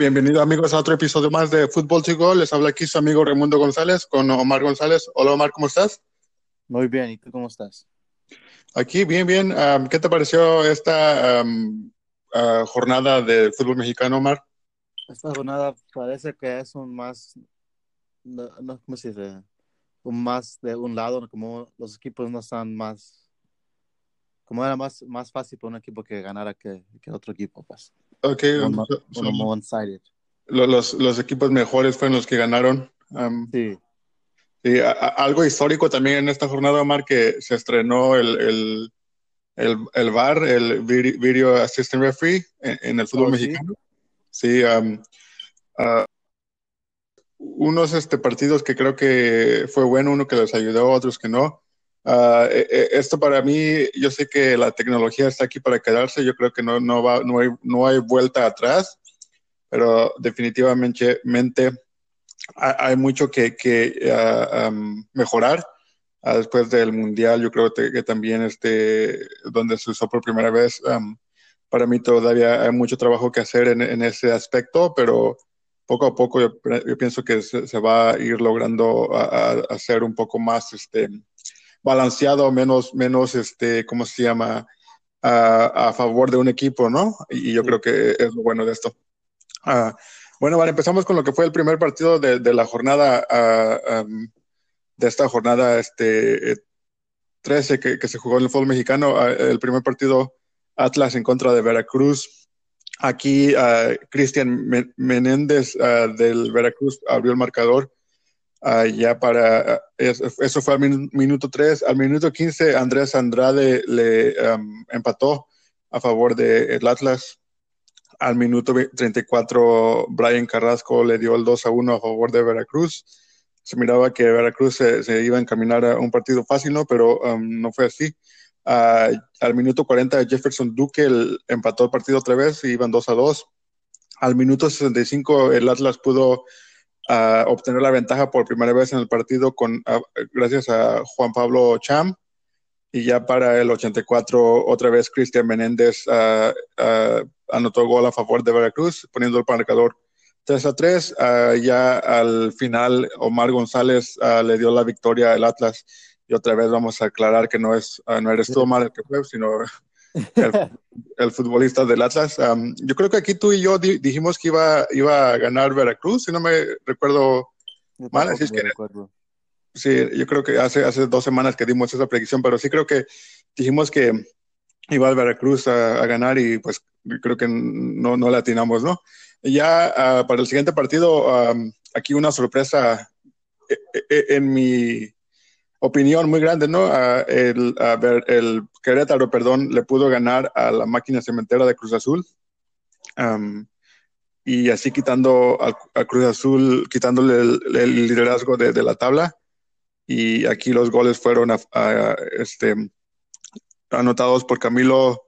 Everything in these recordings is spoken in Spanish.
Bienvenidos amigos a otro episodio más de Fútbol Gol. Les habla aquí su amigo Raimundo González con Omar González. Hola Omar, ¿cómo estás? Muy bien, ¿y tú cómo estás? Aquí, bien, bien. Um, ¿Qué te pareció esta um, uh, jornada de fútbol mexicano, Omar? Esta jornada parece que es un más, no, no, ¿cómo se dice? Un más de un lado, como los equipos no están más, como era más, más fácil para un equipo que ganara que, que otro equipo, pues. Ok, Uno, so- uno so- one-sided. lo- los, los equipos mejores fueron los que ganaron. Um, Sí, y a- a- algo histórico también en esta jornada, Omar, que se estrenó el, el, el, el VAR, el Vid- Video Assistant Referee, en, en el fútbol Oh, ¿sí? mexicano. Sí, um, ah, unos este, partidos que creo que fue bueno, uno que les ayudó, otros que no. Eh, esto para mí, yo sé que la tecnología está aquí para quedarse, yo creo que no, no, va, no, hay, no hay vuelta atrás, pero definitivamente mente, hay, mucho que, que ah, um, mejorar. Ah, después del Mundial, yo creo que, también este, donde se usó por primera vez, um, para mí todavía hay mucho trabajo que hacer en, en ese aspecto, pero poco a poco yo, yo pienso que se, se, va a ir logrando a, a, un poco más este, balanceado, menos, menos este, ¿cómo se llama? A, a favor de un equipo, ¿no? Y, yo Sí. creo que es lo bueno de esto. Ah, bueno, vale, empezamos con lo que fue el primer partido de, de la jornada, um, de esta jornada este, eh, 13 que, que se jugó en el fútbol mexicano. Ah, el primer partido, Atlas en contra de Veracruz. Aquí Cristian Men- Menéndez del Veracruz abrió el marcador. Ah, ya para ah, es- eso fue al min- minuto 3. Al minuto 15, Andrés Andrade le um, empató a favor del Atlas. Al minuto ve- 34, Brian Carrasco le dio el 2 a 1 a favor de Veracruz. Se miraba que Veracruz se, se iba a encaminar a un partido fácil, ¿no? Pero um, no fue así. Ah, al minuto 40, Jefferson Duque el- empató el partido otra vez y iban 2 a 2. Al minuto 65, el Atlas pudo obtener la ventaja por primera vez en el partido con, gracias a Juan Pablo Cham. Y ya para el 84, otra vez Cristian Menéndez ah, ah, anotó gol a favor de Veracruz, poniendo el marcador 3 a 3. Ah, ya al final, Omar González ah, le dio la victoria al Atlas. Y otra vez vamos a aclarar que no, es, ah, no eres tú, Omar, el que fue, sino el, el futbolista del Atlas. Um, yo creo que aquí tú y yo di- dijimos que iba, iba a ganar Veracruz, si no me recuerdo Mal, así es que- recuerdo. Sí, yo creo que hace, hace dos semanas que dimos esa predicción, pero sí creo que dijimos que iba el Veracruz a, a ganar y pues creo que no, no le atinamos, ¿no? Ya ah, para el siguiente partido, aquí una sorpresa eh, eh, en mi opinión muy grande, ¿no? Ah, el, a ver, el Querétaro, perdón, le pudo ganar a la máquina cementera de Cruz Azul. Y así quitando a, a Cruz Azul, quitándole el, liderazgo de, la tabla y aquí los goles fueron a- a, este, anotados por Camilo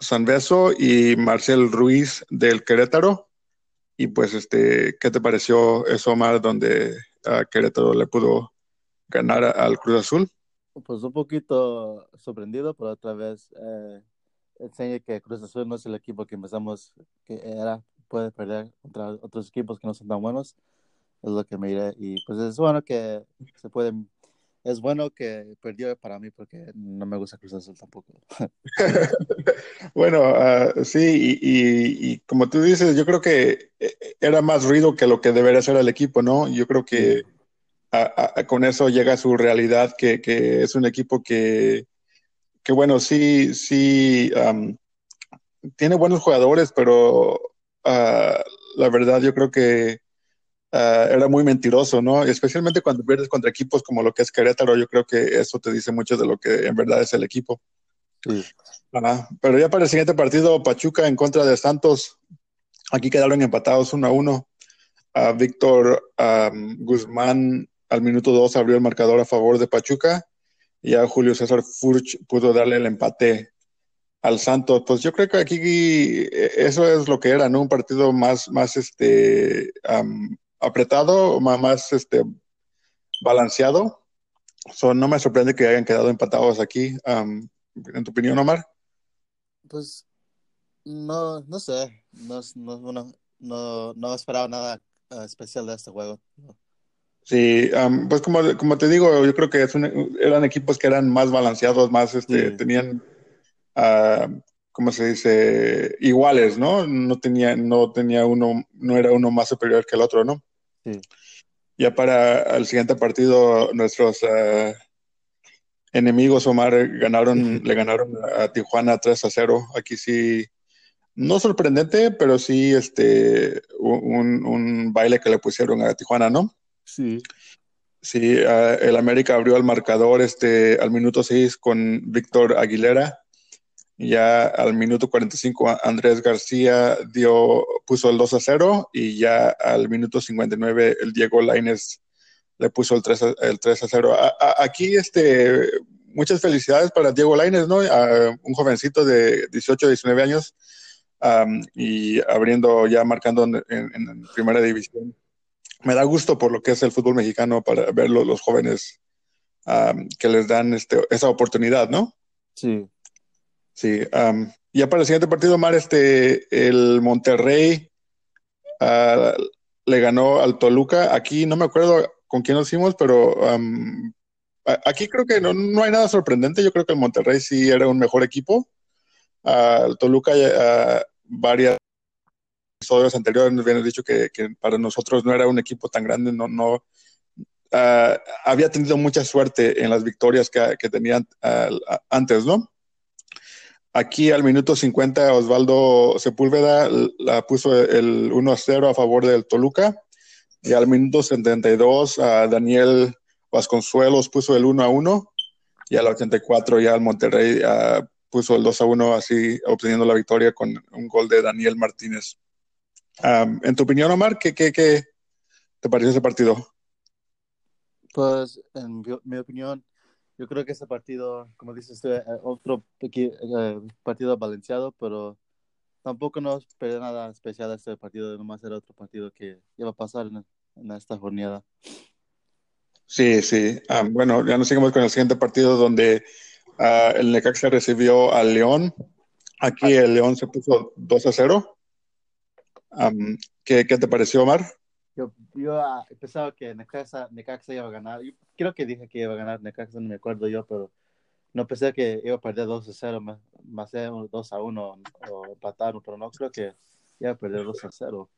Sanbeso y Marcel Ruiz del Querétaro. Y pues, este, ¿qué te pareció eso, Omar, donde ah, Querétaro le pudo ganar a- al Cruz Azul? Pues un poquito sorprendido, pero otra vez eh, enseña que Cruz Azul no es el equipo que empezamos, que era, puede perder contra otros equipos que no son tan buenos. Es lo que me diré. Y pues es bueno que se puede, es bueno que perdió para mí porque no me gusta Cruz Azul tampoco. Bueno, ah, sí, y, y- y como tú dices, yo creo que eh, era más ruido que lo que debería ser el equipo, ¿no? Yo creo que a- a- con eso llega a su realidad, que, que es un equipo que, que bueno, sí, sí, am, tiene buenos jugadores, pero ah, la verdad yo creo que ah, era muy mentiroso, ¿no? Especialmente cuando pierdes contra equipos como lo que es Querétaro, yo creo que eso te dice mucho de lo que en verdad es el equipo. Sí. Pero ya para el siguiente partido, Pachuca en contra de Santos, aquí quedaron empatados uno a uno. A Víctor am, Guzmán al minuto 2 abrió el marcador a favor de Pachuca y a Julio César Furch pudo darle el empate al Santos. Pues yo creo que aquí eh, eso es lo que era, ¿no? Un partido más, más este, apretado, más, más este, balanceado. So, no me sorprende que hayan quedado empatados aquí. ¿En tu opinión, Omar? Pues no, no sé, no, no no, no esperaba nada uh, especial de este juego. Sí, um, pues como, como te digo, yo creo que es un, eran equipos que eran más balanceados, más, este, tenían, uh, ¿cómo se dice? Iguales, ¿no? No tenía, no tenía uno, no era uno más superior que el otro, ¿no? Ya para el siguiente partido, nuestros uh, enemigos, Omar, ganaron, le ganaron a Tijuana 3 a 0. Aquí sí, no sorprendente, pero sí este, un, un baile que le pusieron a Tijuana, ¿no? Sí. Sí, uh, el América abrió el marcador este, al minuto 6 con Víctor Aguilera. Ya al minuto 45 Andrés García dio, puso el 2 a 0 y ya al minuto 59 el Diego Lainez le puso el 3 a, el 3 a 0. A, a, aquí este, muchas felicidades para Diego Lainez, ¿no? un jovencito de 18, 19 años um, y abriendo ya marcando en, en, en primera división me da gusto por lo que es el fútbol mexicano para ver los, jóvenes um, que les dan este, esa oportunidad, ¿no? Sí. Sí. Um, ya para el siguiente partido, Mar, este, el Monterrey uh, le ganó al Toluca. Aquí no me acuerdo con quién nos hicimos, pero um, aquí creo que no, no, hay nada sorprendente. Yo creo que el Monterrey sí era un mejor equipo. Uh, el Toluca, uh, varias episodios anteriores nos habían dicho que, que, para nosotros no era un equipo tan grande, no, no uh, había tenido mucha suerte en las victorias que, que tenían uh, antes, ¿no? Aquí al minuto 50 Osvaldo Sepúlveda la puso el 1-0 a favor del Toluca y al minuto 72 uh, Daniel Vasconcelos puso el 1-1 y al 84 ya el Monterrey uh, puso el 2-1 así obteniendo la victoria con un gol de Daniel Martínez. Um, en tu opinión, Omar, ¿qué, qué, qué te pareció ese partido? Pues, en mi, mi, opinión, yo creo que ese partido, como dices tú, otro eh, partido balanceado, pero tampoco nos esperé nada especial este partido, nomás era otro partido que iba a pasar en, en esta jornada. Sí, sí. Um, bueno, ya nos seguimos con el siguiente partido donde uh, el Necaxa recibió al León. Aquí el León se puso 2 a 0. Um, ¿qué, ¿qué, te pareció, Omar? Yo, yo uh, pensaba que Necaxa, Necaxa iba a ganar. Yo creo que dije que iba a ganar Necaxa, no me acuerdo yo, pero no pensé que iba a perder 2 a 0, más, más 2 a 1 o empatar, pero no creo que iba a perder 2 a 0.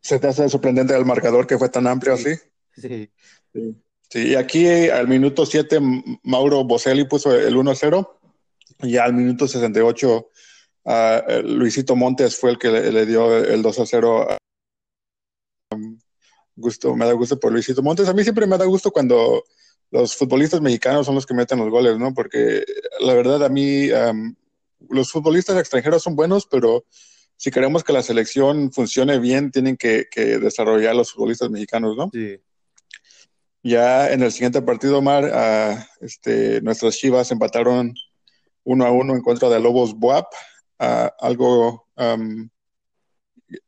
¿Se te hace sorprendente el marcador que fue tan amplio sí. así? Sí. sí. Sí, y aquí al minuto 7 Mauro Boselli puso el 1 a 0 y al minuto 68 Uh, Luisito Montes fue el que le, le dio el 2 a 0. Um, gusto, me da gusto por Luisito Montes. A mí siempre me da gusto cuando los futbolistas mexicanos son los que meten los goles, ¿no? Porque la verdad a mí um, los futbolistas extranjeros son buenos, pero si queremos que la selección funcione bien, tienen que, que desarrollar los futbolistas mexicanos, ¿no? Sí. Ya en el siguiente partido, Omar, uh, este, nuestras Chivas empataron uno a uno en contra de Lobos Buap. Uh, algo um,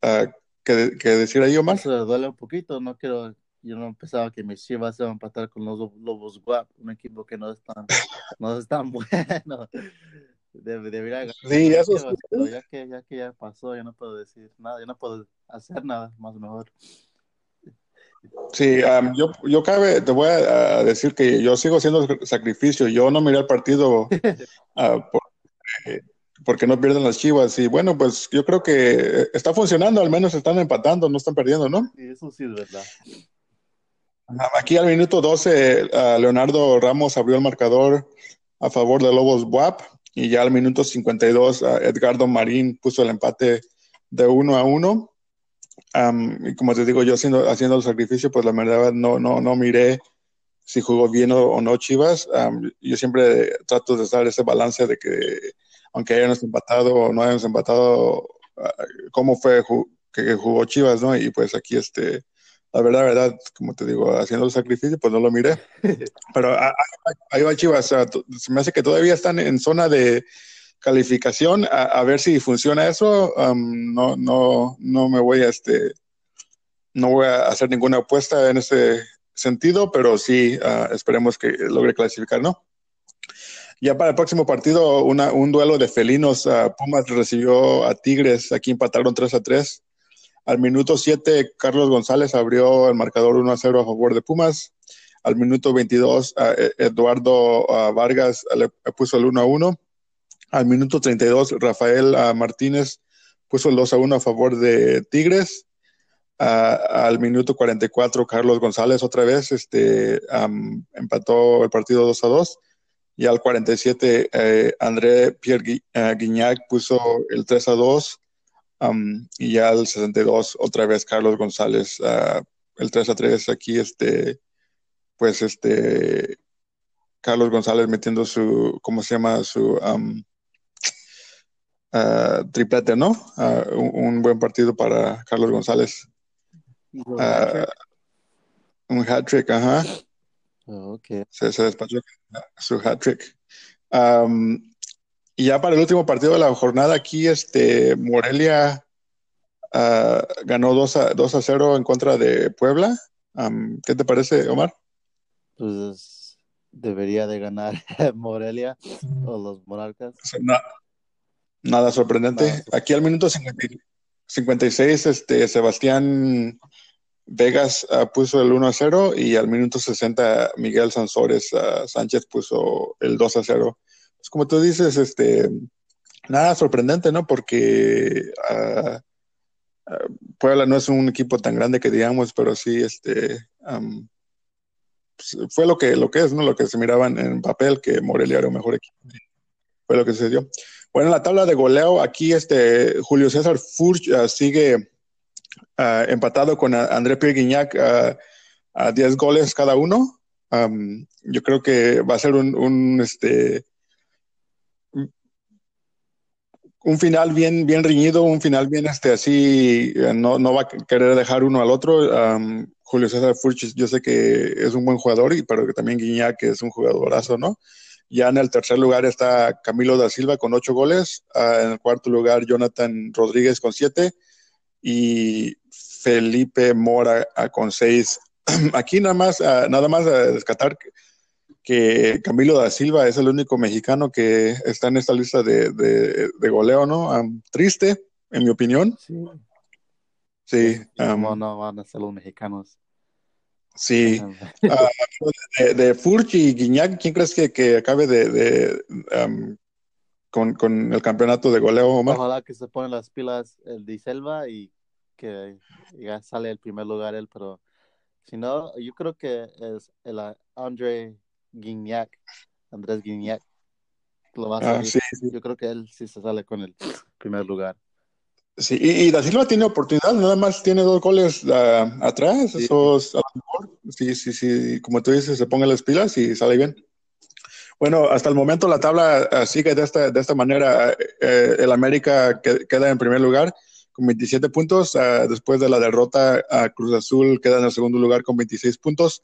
uh, que, que, decir ahí, Omar? Eso duele un poquito, no quiero, yo no pensaba que mis chivas iban a empatar con los Lobos Guap, un equipo que no es tan, no es tan bueno. Debe, debería ganar. Sí, eso. Pero ya que, ya que ya pasó, ya no puedo decir nada, ya no puedo hacer nada más mejor. Sí, um, yo, yo cabe, te voy a, a, decir que yo sigo haciendo sacrificio. Yo no miré el partido uh, porque no pierden las chivas. Y bueno, pues yo creo que está funcionando, al menos están empatando, no están perdiendo, ¿no? Sí, eso sí es verdad. Aquí al minuto 12, uh, Leonardo Ramos abrió el marcador a favor de Lobos WAP. Y ya al minuto 52, uh, Edgardo Marín puso el empate de uno a uno. Um, y como te digo, yo haciendo, haciendo el sacrificio, pues la verdad no, no, no miré si jugó bien o, o no Chivas. Um, yo siempre trato de dar ese balance de que aunque hayamos empatado o no hayamos empatado, uh, cómo fue que jugó Chivas, ¿no? Y pues aquí, este, la verdad, verdad, como te digo, haciendo el sacrificio, pues no lo miré. Pero ahí va Chivas, se me hace que todavía están en zona de calificación, a, a ver si funciona eso. Um, no, no, no me voy a, este, no voy a hacer ninguna apuesta en ese sentido, pero sí uh, esperemos que logre clasificar, ¿no? Ya para el próximo partido, una, un duelo de felinos. Uh, Pumas recibió a Tigres, aquí empataron 3 a 3. Al minuto 7, Carlos González abrió el marcador 1 a 0 a favor de Pumas. Al minuto 22, e, Eduardo Vargas le puso el 1 a 1. Al minuto 32, Rafael Martínez puso el 2 a 1 a favor de Tigres. al minuto 44, Carlos González otra vez este, empató el partido 2 a 2. Y al 47, eh, André Pierre eh, Guignac puso el 3 a 2. y ya al 62, otra vez Carlos González, uh, el 3 a 3. Aquí, este, pues, este, Carlos González metiendo su, ¿cómo se llama? Su uh, triplete, ¿no? Uh, un, un, buen partido para Carlos González. Un hat trick, ajá. Okay. Se, se, despachó su hat trick. Um, y ya para el último partido de la jornada aquí, este Morelia uh, ganó 2 a, 2 a 0 en contra de Puebla. Um, ¿Qué te parece, Omar? Pues debería de ganar Morelia o los Monarcas. No, Nada sorprendente. Aquí al minuto 56, este, Sebastián Vegas uh, puso el 1 a 0 y al minuto 60 Miguel Sansores uh, Sánchez puso el 2 a 0. Pues como tú dices, este, nada sorprendente, ¿no? Porque uh, Puebla no es un equipo tan grande que digamos, pero sí, este, um, fue lo que, lo que es, ¿no? Lo que se miraban en papel, que Morelia era un mejor equipo. Fue lo que sucedió. Bueno, en la tabla de goleo, aquí este Julio César Furch sigue uh, empatado con André Pierre Guignac uh, a 10 goles cada uno. Yo creo que va a ser un, este un final bien bien riñido, un final bien este así no, no va a querer dejar uno al otro. Julio César Furch, yo sé que es un buen jugador, y pero que también Guiñac es un jugadorazo, ¿no? Ya en el tercer lugar está Camilo da Silva con ocho goles. Uh, en el cuarto lugar, Jonathan Rodríguez con siete. Y Felipe Mora uh, con seis. Aquí nada más, uh, nada más a descatar que, que, Camilo da Silva es el único mexicano que está en esta lista de, de, de goleo, ¿no? Um, triste, en mi opinión. Sí. Sí. Um, no, no van a ser los mexicanos. Sí. Uh, de, de, Furch y Guiñac, ¿quién crees que, que acabe de, de um, con, con, el campeonato de goleo, Omar? Ojalá que se ponen las pilas el de Selva y que ya sale el primer lugar él, pero si no, yo creo que es el André Guignac, Andrés Guignac. Lo va a ah, sí, sí. Yo creo que él sí se sale con el primer lugar. Sí, y, y, Da Silva tiene oportunidad, nada más tiene dos goles uh, atrás, sí. esos a lo mejor, sí, sí, sí, como tú dices, se pongan las pilas y sale bien. Bueno, hasta el momento la tabla uh, sigue de esta, de esta manera. Uh, el América que, queda en primer lugar con 27 puntos. después de la derrota, a Cruz Azul queda en el segundo lugar con 26 puntos.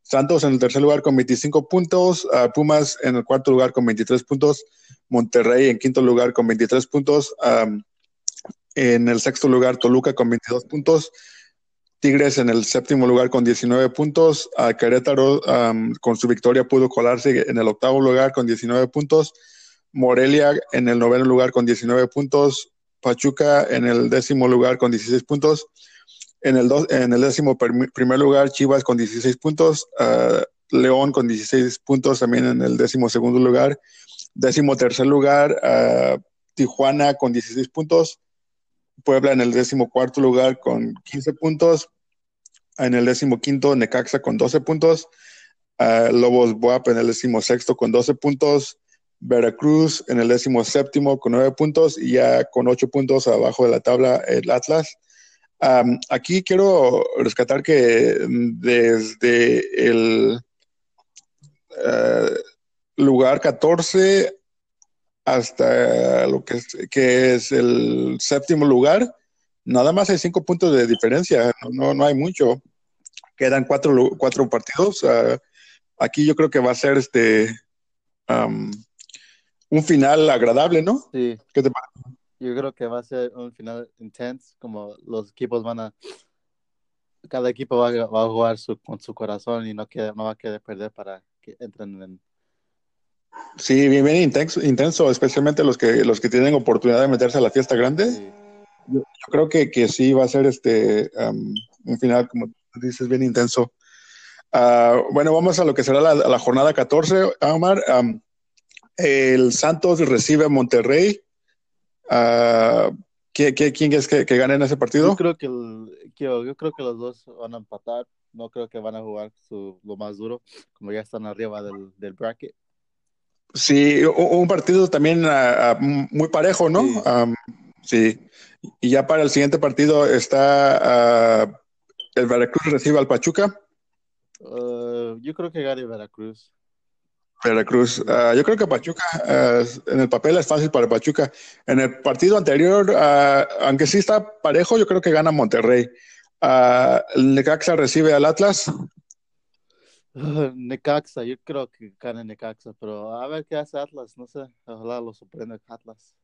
Santos en el tercer lugar con 25 puntos. Pumas en el cuarto lugar con 23 puntos. Monterrey en quinto lugar con 23 puntos. En el sexto lugar, Toluca con 22 puntos. Tigres en el séptimo lugar con 19 puntos. A Querétaro con su victoria pudo colarse en el octavo lugar con 19 puntos. Morelia en el noveno lugar con 19 puntos. Pachuca en el décimo lugar con 16 puntos. En el, en el décimo primer lugar, Chivas con 16 puntos. León con 16 puntos también en el décimo segundo lugar. Décimo tercer lugar, Tijuana con 16 puntos. Puebla en el décimo cuarto lugar con 15 puntos. En el décimo quinto, Necaxa con 12 puntos. Lobos Buap en el décimo sexto con 12 puntos. Veracruz en el décimo séptimo con 9 puntos y ya con 8 puntos abajo de la tabla el Atlas. Aquí quiero rescatar que desde el uh, lugar 14 hasta lo que es, que es el séptimo lugar, nada más hay cinco puntos de diferencia, no, no hay mucho. Quedan cuatro, cuatro partidos. Uh, aquí yo creo que va a ser este um, un final agradable, ¿no? Sí. ¿Qué te parece? Yo creo que va a ser un final intenso, como los equipos van a cada equipo va, a, va a jugar su, con su corazón y no, queda, no va a querer perder para que entren en, Sí, bien, bien intenso, intenso, especialmente los que, los que tienen oportunidad de meterse a la fiesta grande. Sí. yo, creo que, que, sí va a ser este un final, como dices, bien intenso. Uh, bueno, vamos a lo que será la, la jornada 14, Omar. Um, el Santos recibe a Monterrey. Uh, quién es que, que gane en ese partido? Yo creo que, yo, creo que los dos van a empatar. No creo que van a jugar su, lo más duro, como ya están arriba del, del bracket. Sí, un partido también uh, muy parejo, ¿no? Sí. Um, sí. Y ya para el siguiente partido está uh, el Veracruz recibe al Pachuca. Uh, yo creo que gane Veracruz. Veracruz. Uh, yo creo que Pachuca, uh, en el papel es fácil para Pachuca. En el partido anterior, aunque sí está parejo, yo creo que gana Monterrey. el Necaxa recibe al Atlas. Necaxa, yo creo que gana Necaxa, pero a ver qué hace Atlas, no sé, ojalá lo sorprenda Atlas.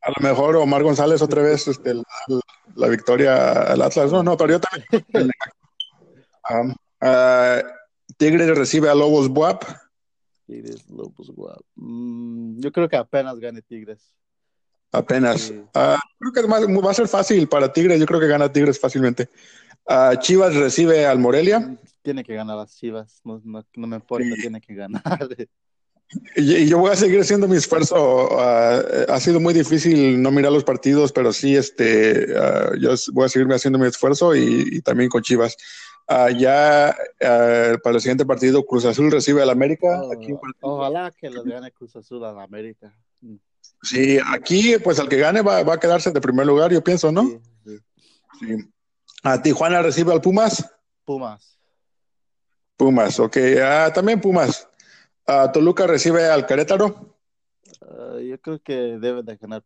A lo mejor Omar González otra vez este, la, la, victoria al Atlas. No, no, pero yo también. um, uh, Tigres recibe a Lobos Buap. Tigres, Lobos Buap. Mm, yo creo que apenas gane Tigres. Apenas. Sí. Uh, creo que va a ser fácil para Tigres. Yo creo que gana Tigres fácilmente. Uh, Chivas recibe al Morelia. Tiene que ganar las Chivas. No, no, no me importa, sí. tiene que ganar. Y, yo voy a seguir haciendo mi esfuerzo. Uh, ha sido muy difícil no mirar los partidos, pero sí, este, uh, yo voy a seguirme haciendo mi esfuerzo y, y también con Chivas. Ya para el siguiente partido, Cruz Azul recibe al América. Oh, aquí ojalá que lo gane Cruz Azul al América. Sí, aquí, pues al que gane va, va, a quedarse de primer lugar, yo pienso, ¿no? Sí. sí. sí. A Tijuana recibe al Pumas. Pumas. Pumas, ok. también Pumas. Uh, Toluca recibe al Querétaro. Uh, yo creo que debe de ganar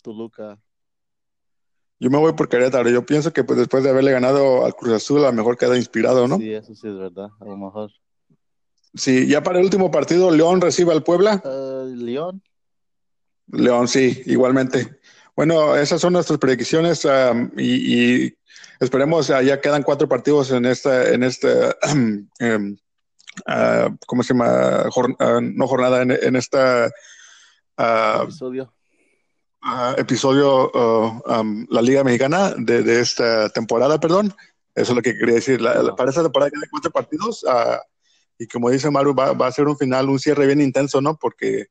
Toluca. Yo me voy por Querétaro. Yo pienso que pues, después de haberle ganado al Cruz Azul, a lo mejor queda inspirado, ¿no? Sí, eso sí es verdad. A lo mejor. Sí, ya para el último partido, León recibe al Puebla. Uh, León. León, sí, igualmente. Bueno, esas son nuestras predicciones um, y, y, esperemos, uh, ya quedan cuatro partidos en esta, en esta um, Uh, ¿cómo se llama? Jor uh, no jornada, en, en esta uh, episodio. episodio, um, la Liga Mexicana de, de, esta temporada, perdón. Eso es lo que quería decir. La, la, para esta temporada quedan cuatro partidos y como dice Maru, va, va, a ser un final, un cierre bien intenso, ¿no? Porque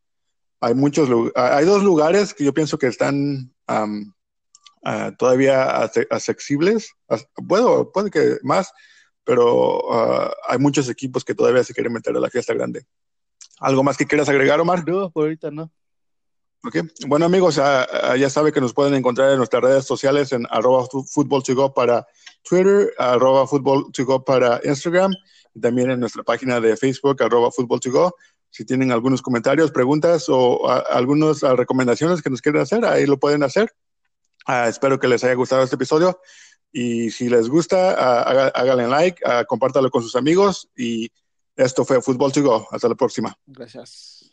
hay muchos, hay dos lugares que yo pienso que están um, todavía accesibles. Puedo, puede que más pero uh, hay muchos equipos que todavía se quieren meter a la fiesta grande. ¿Algo más que quieras agregar, Omar? No, por ahorita no. Okay. Bueno, amigos, uh, ya sabe que nos pueden encontrar en nuestras redes sociales en arroba fútbol para Twitter, arroba fútbol para Instagram, y también en nuestra página de Facebook, arroba fútbol Si tienen algunos comentarios, preguntas o algunas recomendaciones que nos quieren hacer, ahí lo pueden hacer. espero que les haya gustado este episodio. Y si les gusta, uh, háganle like, uh, compártalo con sus amigos. Y esto fue Fútbol to Go. Hasta la próxima. Gracias.